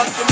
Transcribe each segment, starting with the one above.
up to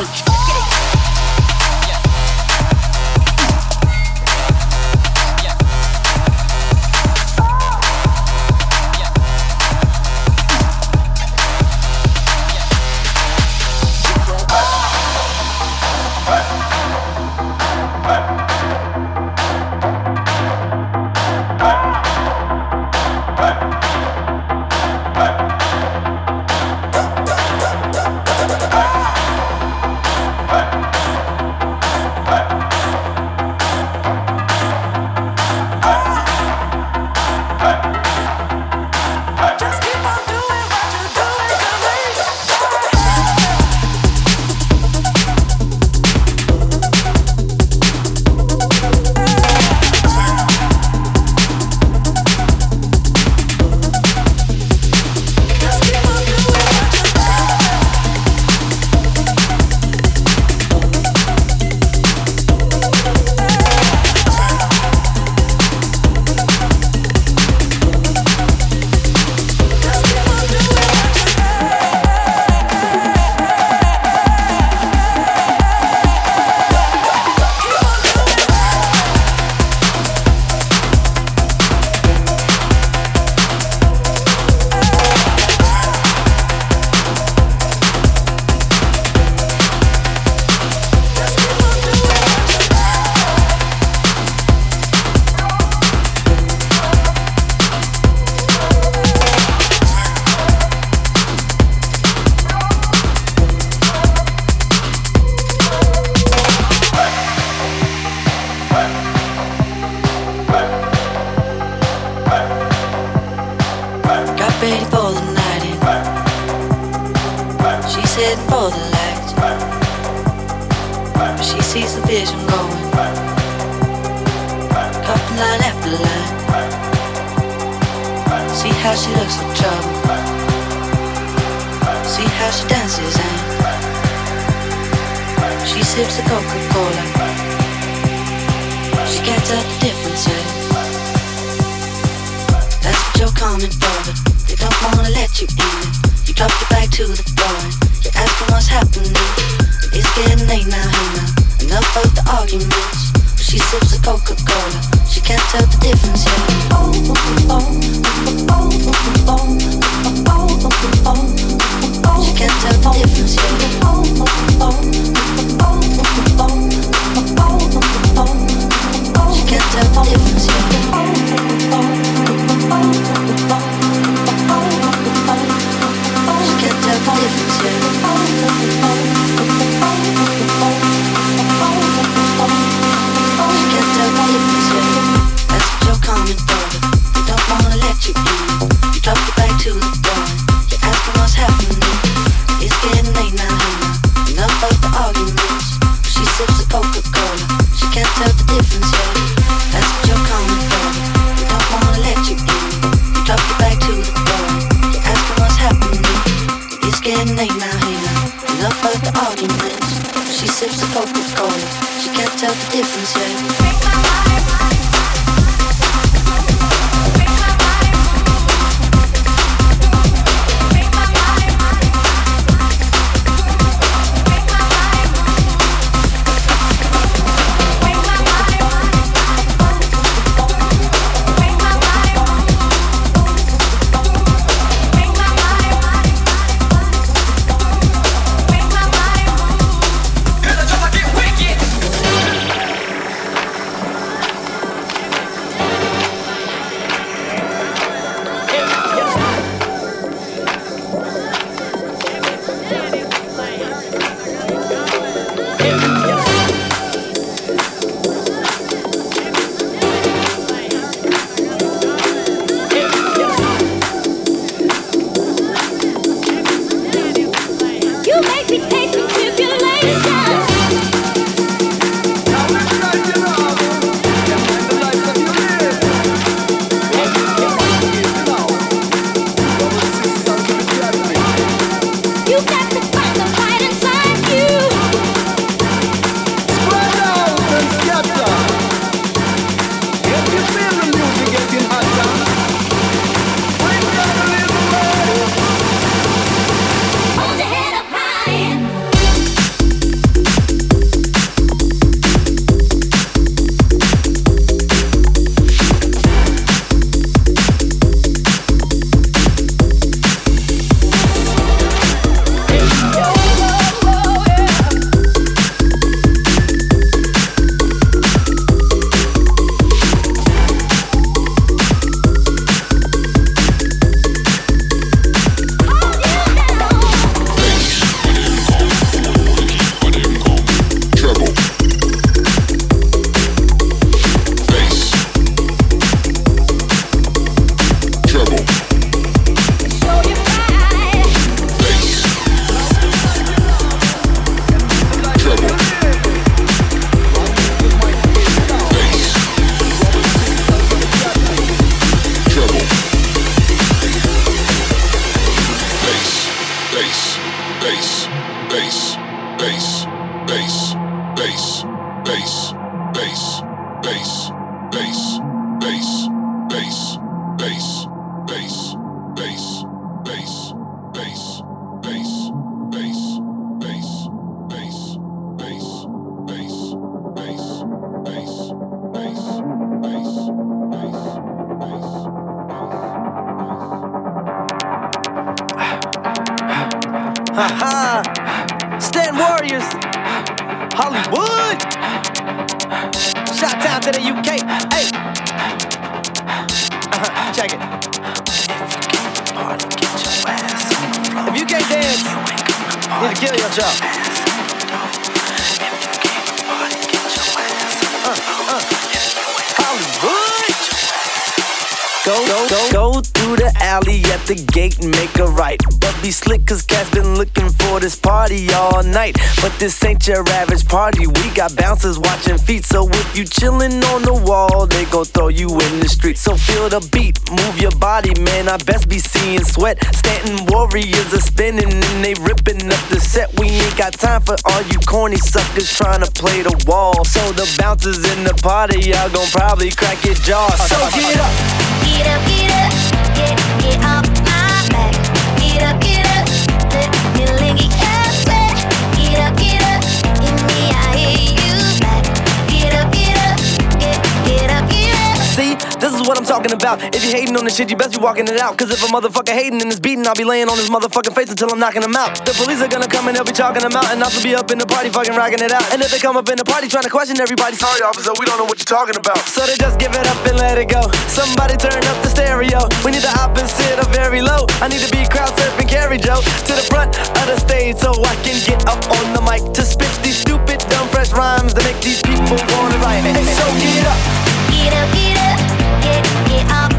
me. bass, bass, bass. Play the wall. So the bouncers in the party, y'all gon' probably crack your jaw. So. Get up, talking about. If you hating on this shit, you best be walking it out. Cause if a motherfucker hating in this beating, I'll be laying on his motherfucking face until I'm knocking him out. The police are gonna come and they'll be chalking him out. And I'll be up in the party fucking rocking it out. And if they come up in the party trying to question everybody, sorry officer, we don't know what you're talking about. So they just give it up and let it go. Somebody turn up the stereo. We need the opposite of very low. I need to be crowd surfing carry Joe to the front of the stage so I can get up on the mic to spit these stupid, dumb, fresh rhymes that make these people wanna write. So get up. Get up, get up, I'm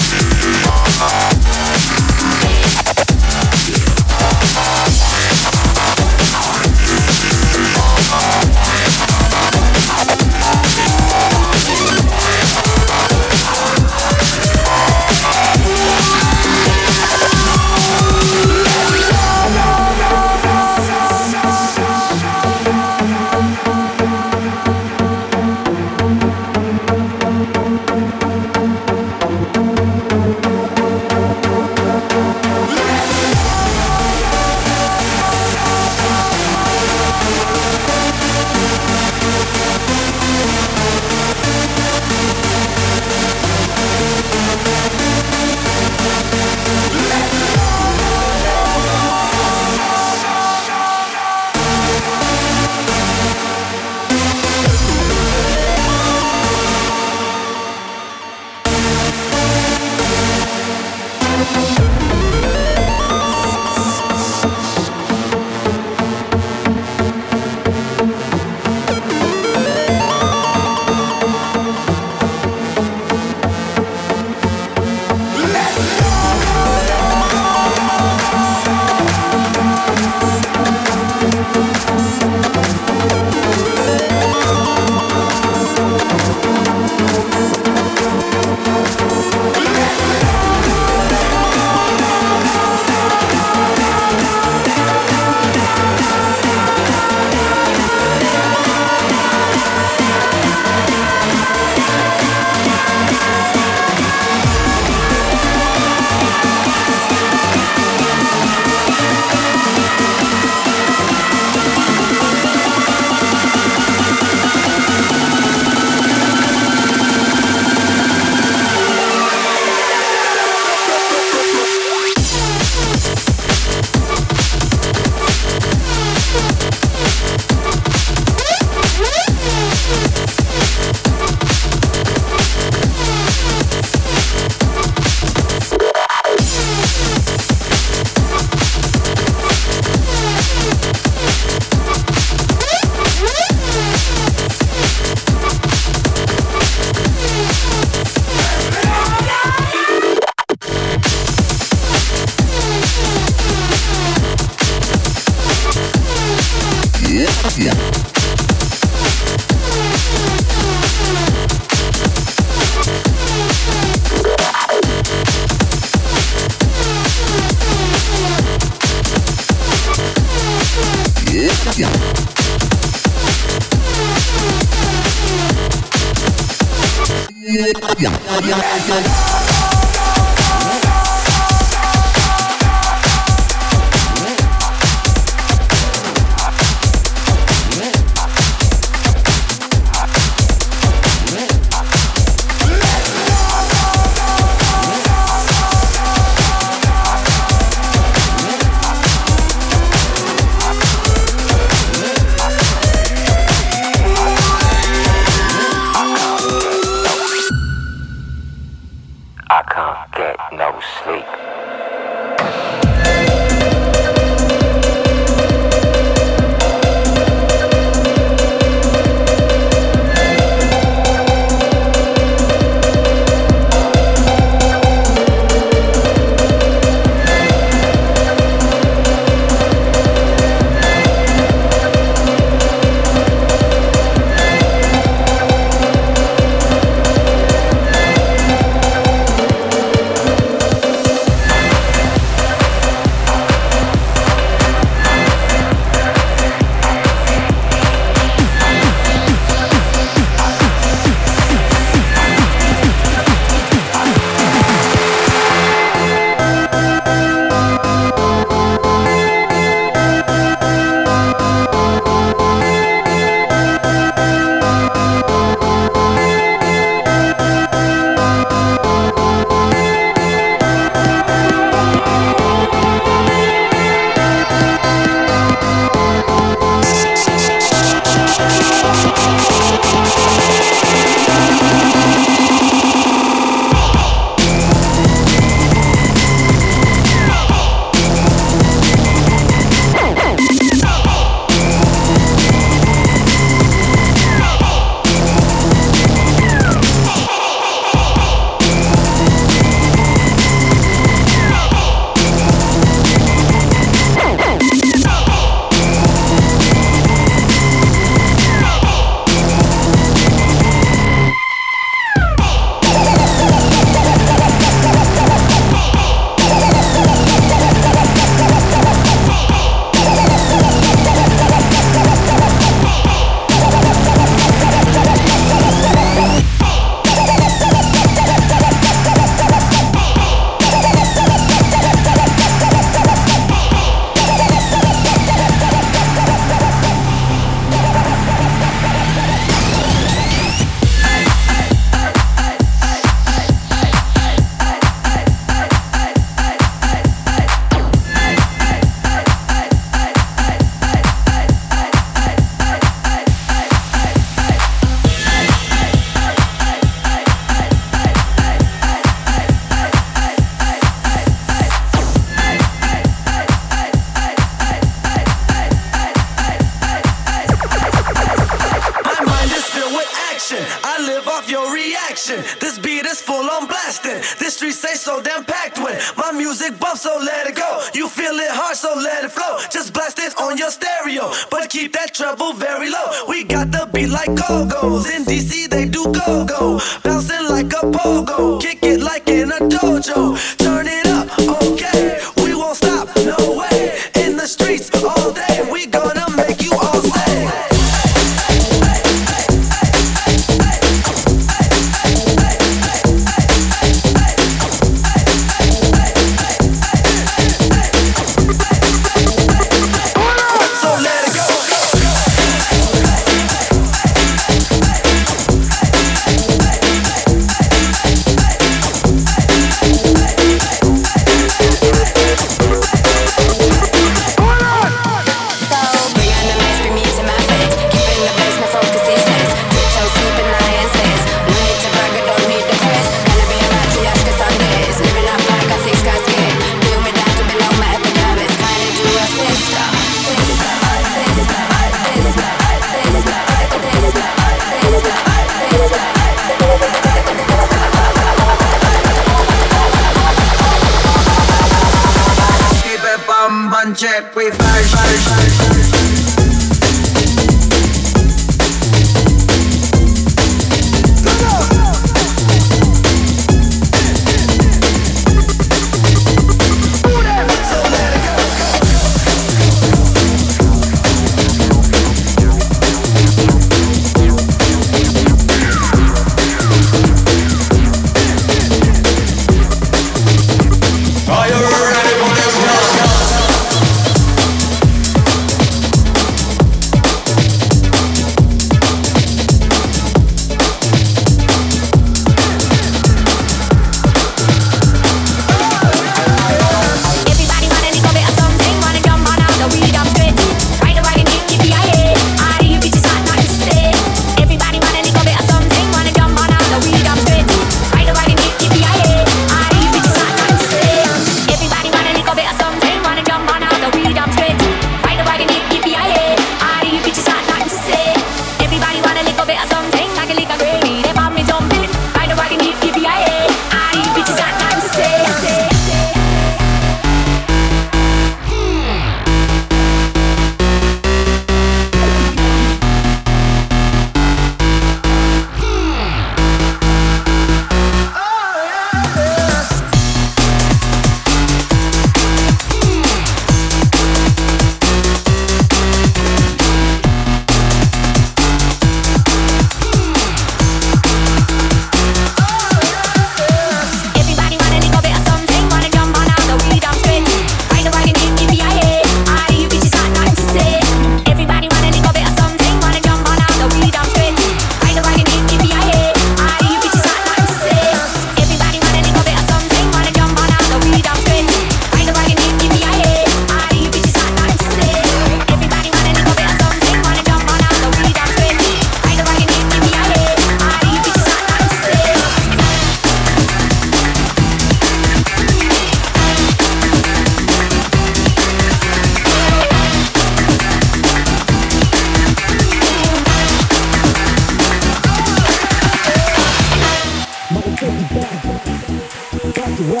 Niggas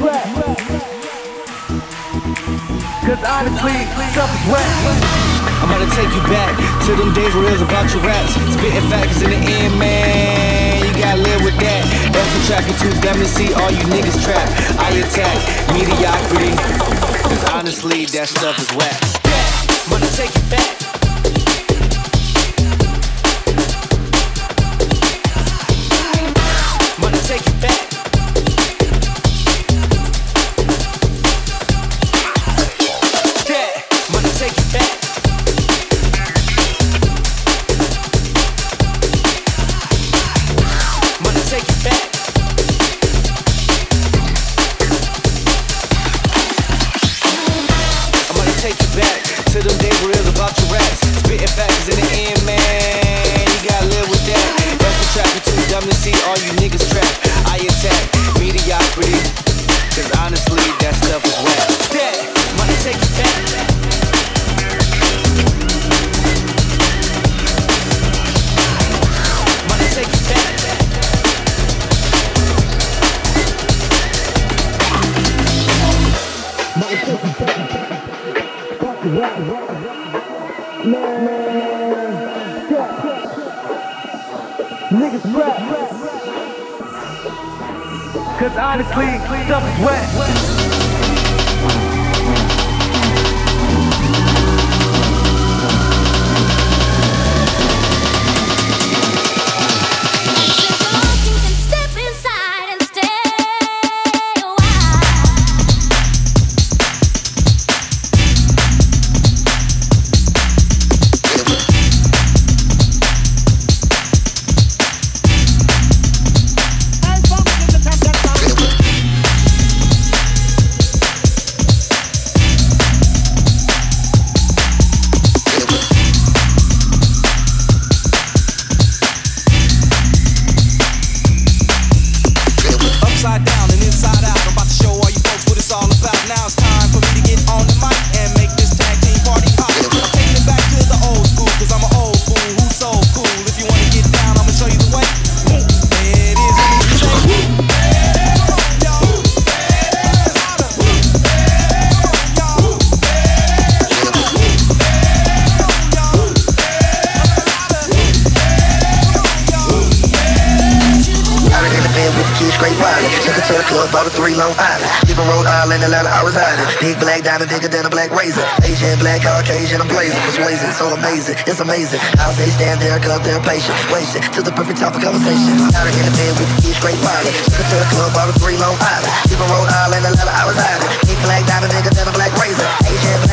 rap. Cause honestly, stuff is wet. I'm gonna take you back to them days where it was about your raps. Spitting facts in the end, man. You gotta live with that. That's what track and choose them to see all you niggas trapped. I attack mediocrity. Cause honestly, that stuff is whack. I'm gonna take you back. The up. guns blazing, so amazing, it's amazing. How they stand there, cause they're patient, waiting till the perfect time for conversation. Out in the bed with the straight body. Took to the club, bought a three Long Island. Even Rhode Island, 11 hours island. Big black diamond, nigga, then a black razor. Asian